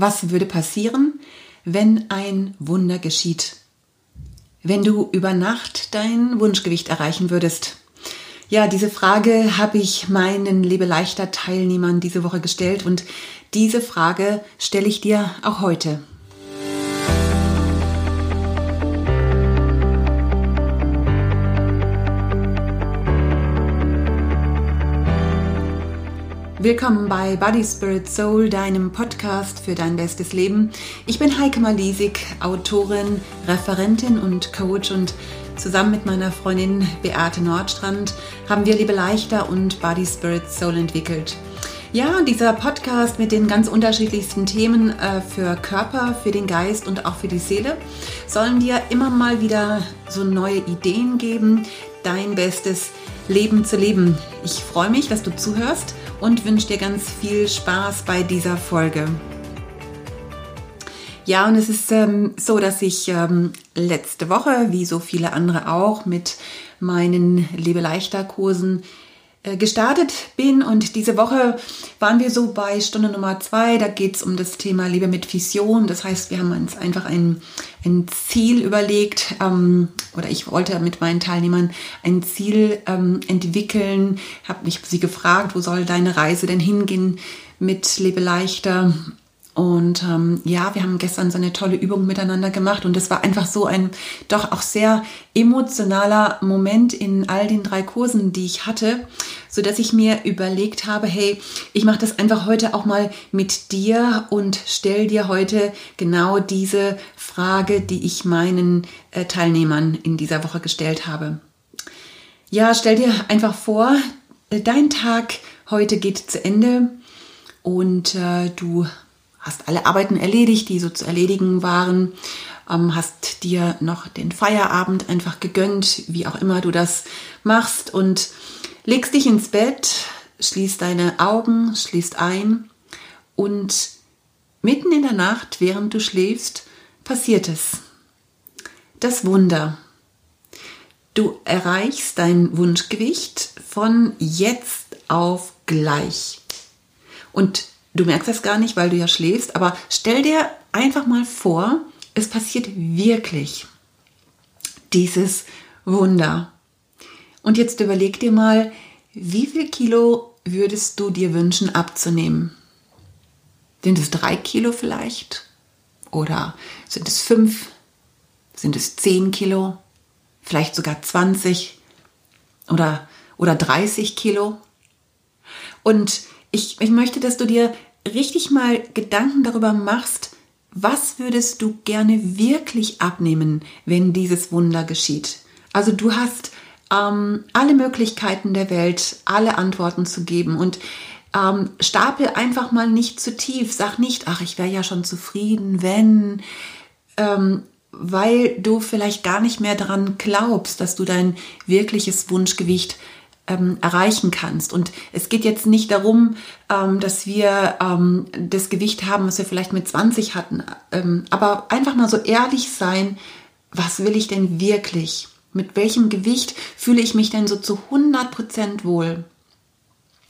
was würde passieren, wenn ein Wunder geschieht? Wenn du über Nacht dein Wunschgewicht erreichen würdest? Ja, diese Frage habe ich meinen Lebeleichter Teilnehmern diese Woche gestellt und diese Frage stelle ich dir auch heute. Willkommen bei Body Spirit Soul, deinem Podcast für dein bestes Leben. Ich bin Heike Malisik, Autorin, Referentin und Coach und zusammen mit meiner Freundin Beate Nordstrand haben wir Liebe leichter und Body Spirit Soul entwickelt. Ja, dieser Podcast mit den ganz unterschiedlichsten Themen äh, für Körper, für den Geist und auch für die Seele sollen dir immer mal wieder so neue Ideen geben, dein bestes Leben zu leben. Ich freue mich, dass du zuhörst und wünsche dir ganz viel Spaß bei dieser Folge. Ja, und es ist ähm, so, dass ich ähm, letzte Woche, wie so viele andere auch, mit meinen Lebe leichter Kursen äh, gestartet bin. Und diese Woche waren wir so bei Stunde Nummer zwei. Da geht es um das Thema Liebe mit Vision. Das heißt, wir haben uns einfach ein, ein Ziel überlegt ähm, oder ich wollte mit meinen Teilnehmern ein Ziel ähm, entwickeln. Habe mich sie gefragt, wo soll deine Reise denn hingehen mit Lebe leichter? Und ähm, ja, wir haben gestern so eine tolle Übung miteinander gemacht und es war einfach so ein doch auch sehr emotionaler Moment in all den drei Kursen, die ich hatte, so dass ich mir überlegt habe, hey, ich mache das einfach heute auch mal mit dir und stell dir heute genau diese Frage, die ich meinen äh, Teilnehmern in dieser Woche gestellt habe. Ja, stell dir einfach vor, äh, dein Tag heute geht zu Ende und äh, du hast alle Arbeiten erledigt, die so zu erledigen waren, ähm, hast dir noch den Feierabend einfach gegönnt, wie auch immer du das machst und legst dich ins Bett, schließt deine Augen, schließt ein und mitten in der Nacht, während du schläfst, passiert es. Das Wunder. Du erreichst dein Wunschgewicht von jetzt auf gleich. Und Du merkst das gar nicht, weil du ja schläfst, aber stell dir einfach mal vor, es passiert wirklich dieses Wunder. Und jetzt überleg dir mal, wie viel Kilo würdest du dir wünschen abzunehmen? Sind es drei Kilo vielleicht? Oder sind es fünf? Sind es zehn Kilo? Vielleicht sogar 20 oder, oder 30 Kilo? Und ich, ich möchte, dass du dir richtig mal Gedanken darüber machst, was würdest du gerne wirklich abnehmen, wenn dieses Wunder geschieht? Also du hast ähm, alle Möglichkeiten der Welt, alle Antworten zu geben und ähm, stapel einfach mal nicht zu tief. Sag nicht, ach, ich wäre ja schon zufrieden, wenn, ähm, weil du vielleicht gar nicht mehr daran glaubst, dass du dein wirkliches Wunschgewicht ähm, erreichen kannst. Und es geht jetzt nicht darum, ähm, dass wir ähm, das Gewicht haben, was wir vielleicht mit 20 hatten, ähm, aber einfach mal so ehrlich sein, was will ich denn wirklich? Mit welchem Gewicht fühle ich mich denn so zu 100 Prozent wohl?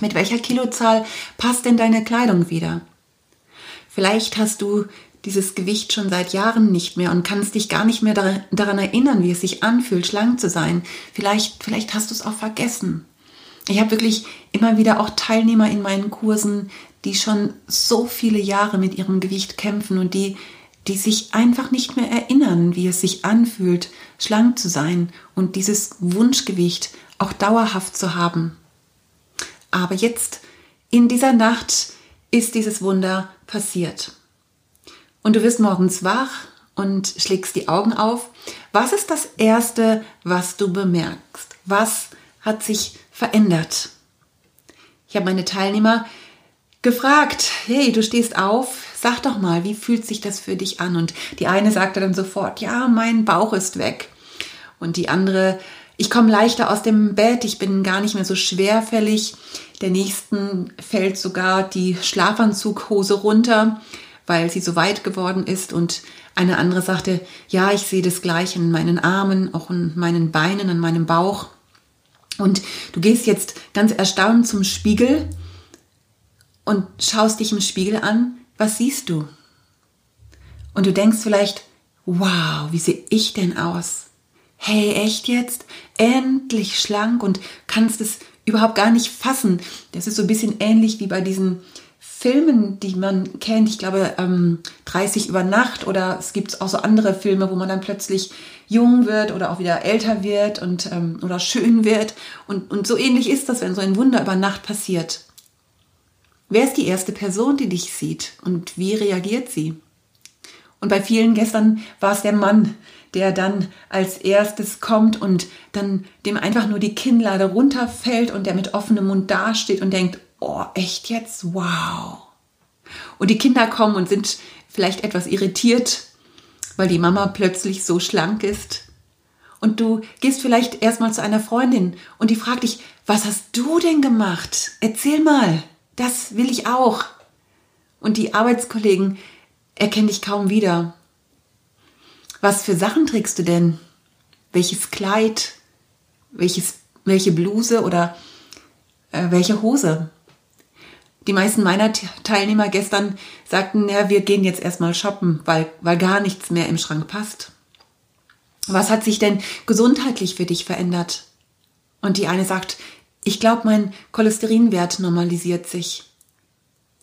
Mit welcher Kilozahl passt denn deine Kleidung wieder? Vielleicht hast du dieses Gewicht schon seit Jahren nicht mehr und kannst dich gar nicht mehr daran erinnern, wie es sich anfühlt, schlank zu sein. Vielleicht, vielleicht hast du es auch vergessen. Ich habe wirklich immer wieder auch Teilnehmer in meinen Kursen, die schon so viele Jahre mit ihrem Gewicht kämpfen und die, die sich einfach nicht mehr erinnern, wie es sich anfühlt, schlank zu sein und dieses Wunschgewicht auch dauerhaft zu haben. Aber jetzt, in dieser Nacht, ist dieses Wunder passiert und du wirst morgens wach und schlägst die Augen auf, was ist das Erste, was du bemerkst? Was hat sich verändert? Ich habe meine Teilnehmer gefragt, hey, du stehst auf, sag doch mal, wie fühlt sich das für dich an? Und die eine sagte dann sofort, ja, mein Bauch ist weg. Und die andere, ich komme leichter aus dem Bett, ich bin gar nicht mehr so schwerfällig. Der nächsten fällt sogar die Schlafanzughose runter weil sie so weit geworden ist und eine andere sagte, ja, ich sehe das gleich in meinen Armen, auch in meinen Beinen, in meinem Bauch. Und du gehst jetzt ganz erstaunt zum Spiegel und schaust dich im Spiegel an. Was siehst du? Und du denkst vielleicht, wow, wie sehe ich denn aus? Hey, echt jetzt? Endlich schlank und kannst es überhaupt gar nicht fassen. Das ist so ein bisschen ähnlich wie bei diesen Filmen, die man kennt. Ich glaube, ähm, 30 über Nacht oder es gibt auch so andere Filme, wo man dann plötzlich jung wird oder auch wieder älter wird und ähm, oder schön wird. Und, und so ähnlich ist das, wenn so ein Wunder über Nacht passiert. Wer ist die erste Person, die dich sieht und wie reagiert sie? Und bei vielen gestern war es der Mann, der dann als erstes kommt und dann dem einfach nur die Kinnlade runterfällt und der mit offenem Mund dasteht und denkt, oh, echt jetzt? Wow. Und die Kinder kommen und sind vielleicht etwas irritiert, weil die Mama plötzlich so schlank ist. Und du gehst vielleicht erstmal zu einer Freundin und die fragt dich, was hast du denn gemacht? Erzähl mal, das will ich auch. Und die Arbeitskollegen erkennen dich kaum wieder. Was für Sachen trägst du denn? Welches Kleid? Welches, welche Bluse oder äh, welche Hose? Die meisten meiner Teilnehmer gestern sagten, ja, wir gehen jetzt erstmal shoppen, weil, weil gar nichts mehr im Schrank passt. Was hat sich denn gesundheitlich für dich verändert? Und die eine sagt, ich glaube, mein Cholesterinwert normalisiert sich.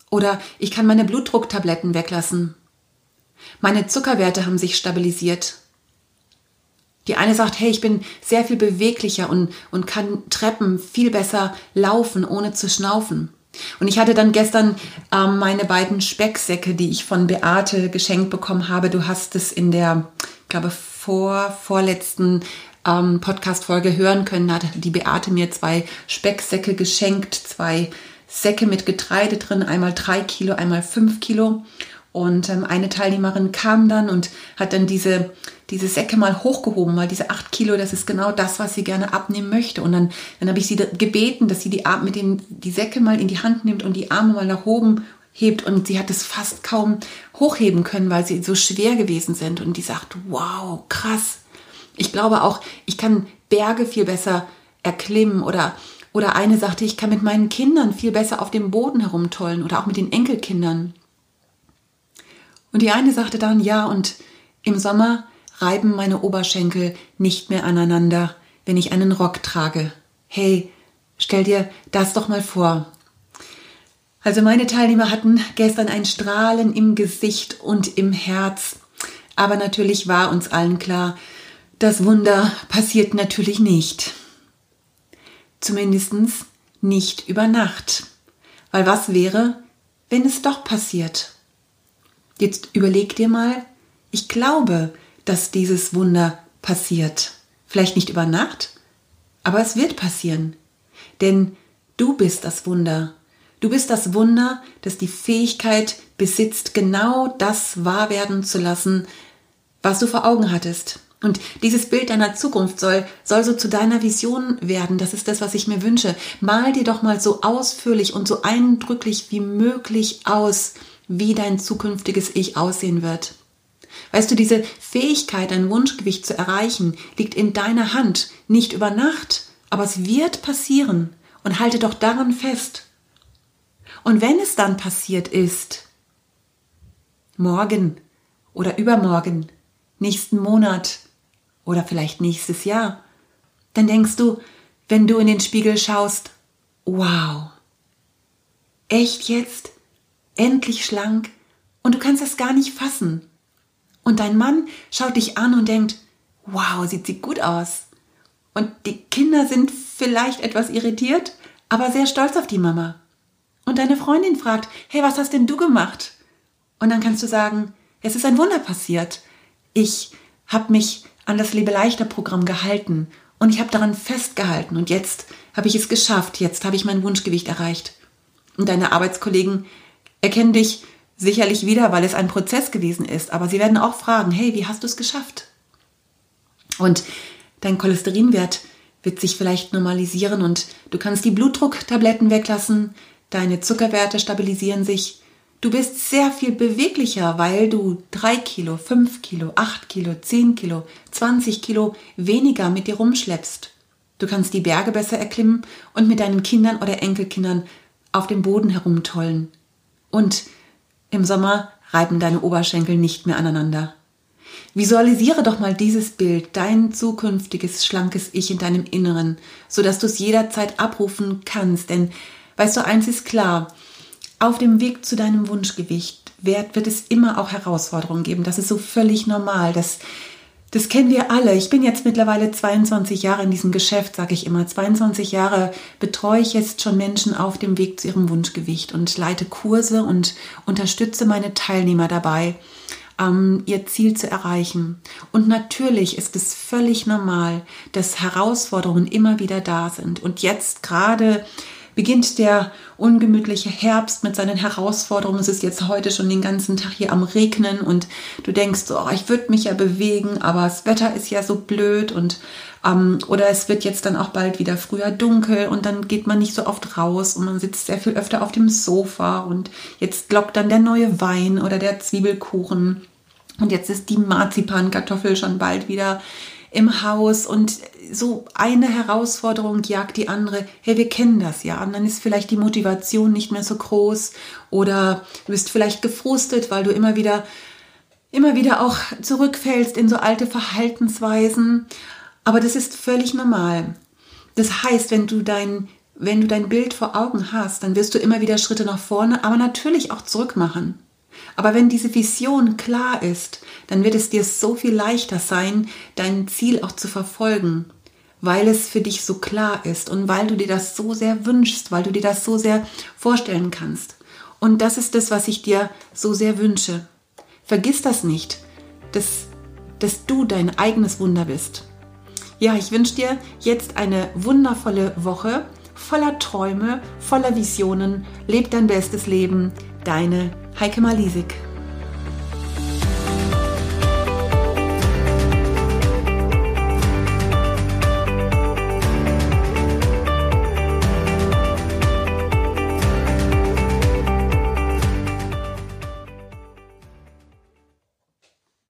Oder ich kann meine Blutdrucktabletten weglassen. Meine Zuckerwerte haben sich stabilisiert. Die eine sagt, hey, ich bin sehr viel beweglicher und, und kann Treppen viel besser laufen, ohne zu schnaufen. Und ich hatte dann gestern ähm, meine beiden Specksäcke, die ich von Beate geschenkt bekommen habe. Du hast es in der, ich glaube, vor, vorletzten ähm, Podcast-Folge hören können. Da hat die Beate mir zwei Specksäcke geschenkt, zwei Säcke mit Getreide drin, einmal drei Kilo, einmal fünf Kilo. Und ähm, eine Teilnehmerin kam dann und hat dann diese, diese Säcke mal hochgehoben, weil diese acht Kilo, das ist genau das, was sie gerne abnehmen möchte. Und dann, dann habe ich sie gebeten, dass sie die, mit den, die Säcke mal in die Hand nimmt und die Arme mal nach oben hebt. Und sie hat es fast kaum hochheben können, weil sie so schwer gewesen sind. Und die sagt, wow, krass. Ich glaube auch, ich kann Berge viel besser erklimmen oder oder eine sagte, ich kann mit meinen Kindern viel besser auf dem Boden herumtollen oder auch mit den Enkelkindern. Und die eine sagte dann, ja, und im Sommer reiben meine Oberschenkel nicht mehr aneinander, wenn ich einen Rock trage. Hey, stell dir das doch mal vor. Also meine Teilnehmer hatten gestern ein Strahlen im Gesicht und im Herz. Aber natürlich war uns allen klar, das Wunder passiert natürlich nicht. Zumindest nicht über Nacht. Weil was wäre, wenn es doch passiert? Jetzt überleg dir mal, ich glaube, dass dieses Wunder passiert. Vielleicht nicht über Nacht, aber es wird passieren. Denn du bist das Wunder. Du bist das Wunder, das die Fähigkeit besitzt, genau das wahr werden zu lassen, was du vor Augen hattest. Und dieses Bild deiner Zukunft soll, soll so zu deiner Vision werden. Das ist das, was ich mir wünsche. Mal dir doch mal so ausführlich und so eindrücklich wie möglich aus, wie dein zukünftiges Ich aussehen wird. Weißt du, diese Fähigkeit, ein Wunschgewicht zu erreichen, liegt in deiner Hand, nicht über Nacht, aber es wird passieren und halte doch daran fest. Und wenn es dann passiert ist, morgen oder übermorgen, nächsten Monat oder vielleicht nächstes Jahr, dann denkst du, wenn du in den Spiegel schaust, wow, echt jetzt? Endlich schlank und du kannst es gar nicht fassen. Und dein Mann schaut dich an und denkt, wow, sieht sie gut aus. Und die Kinder sind vielleicht etwas irritiert, aber sehr stolz auf die Mama. Und deine Freundin fragt, hey, was hast denn du gemacht? Und dann kannst du sagen, es ist ein Wunder passiert. Ich habe mich an das Lebe leichter Programm gehalten und ich habe daran festgehalten und jetzt habe ich es geschafft, jetzt habe ich mein Wunschgewicht erreicht. Und deine Arbeitskollegen erkennen dich sicherlich wieder, weil es ein Prozess gewesen ist, aber sie werden auch fragen, hey, wie hast du es geschafft? Und dein Cholesterinwert wird sich vielleicht normalisieren und du kannst die Blutdrucktabletten weglassen, deine Zuckerwerte stabilisieren sich. Du bist sehr viel beweglicher, weil du drei Kilo, fünf Kilo, acht Kilo, zehn Kilo, 20 Kilo weniger mit dir rumschleppst. Du kannst die Berge besser erklimmen und mit deinen Kindern oder Enkelkindern auf dem Boden herumtollen. Und im Sommer reiben deine Oberschenkel nicht mehr aneinander. Visualisiere doch mal dieses Bild, dein zukünftiges schlankes Ich in deinem Inneren, so dass du es jederzeit abrufen kannst. Denn weißt du, eins ist klar, auf dem Weg zu deinem Wunschgewicht wird, wird es immer auch Herausforderungen geben. Das ist so völlig normal. Das, das kennen wir alle. Ich bin jetzt mittlerweile 22 Jahre in diesem Geschäft, sage ich immer. 22 Jahre betreue ich jetzt schon Menschen auf dem Weg zu ihrem Wunschgewicht und leite Kurse und unterstütze meine Teilnehmer dabei, ähm, ihr Ziel zu erreichen. Und natürlich ist es völlig normal, dass Herausforderungen immer wieder da sind. Und jetzt gerade beginnt der ungemütliche Herbst mit seinen Herausforderungen. Es ist jetzt heute schon den ganzen Tag hier am Regnen und du denkst, oh, ich würde mich ja bewegen, aber das Wetter ist ja so blöd und ähm, oder es wird jetzt dann auch bald wieder früher dunkel und dann geht man nicht so oft raus und man sitzt sehr viel öfter auf dem Sofa und jetzt lockt dann der neue Wein oder der Zwiebelkuchen und jetzt ist die Marzipankartoffel schon bald wieder im Haus und so eine Herausforderung jagt die andere. Hey, wir kennen das ja. Und dann ist vielleicht die Motivation nicht mehr so groß oder du bist vielleicht gefrustet, weil du immer wieder, immer wieder auch zurückfällst in so alte Verhaltensweisen. Aber das ist völlig normal. Das heißt, wenn du dein, wenn du dein Bild vor Augen hast, dann wirst du immer wieder Schritte nach vorne, aber natürlich auch zurück machen. Aber wenn diese Vision klar ist, dann wird es dir so viel leichter sein, dein Ziel auch zu verfolgen, weil es für dich so klar ist und weil du dir das so sehr wünschst, weil du dir das so sehr vorstellen kannst. Und das ist das, was ich dir so sehr wünsche. Vergiss das nicht, dass, dass du dein eigenes Wunder bist. Ja, ich wünsche dir jetzt eine wundervolle Woche voller Träume, voller Visionen. Leb dein bestes Leben. Deine Heike Malisik.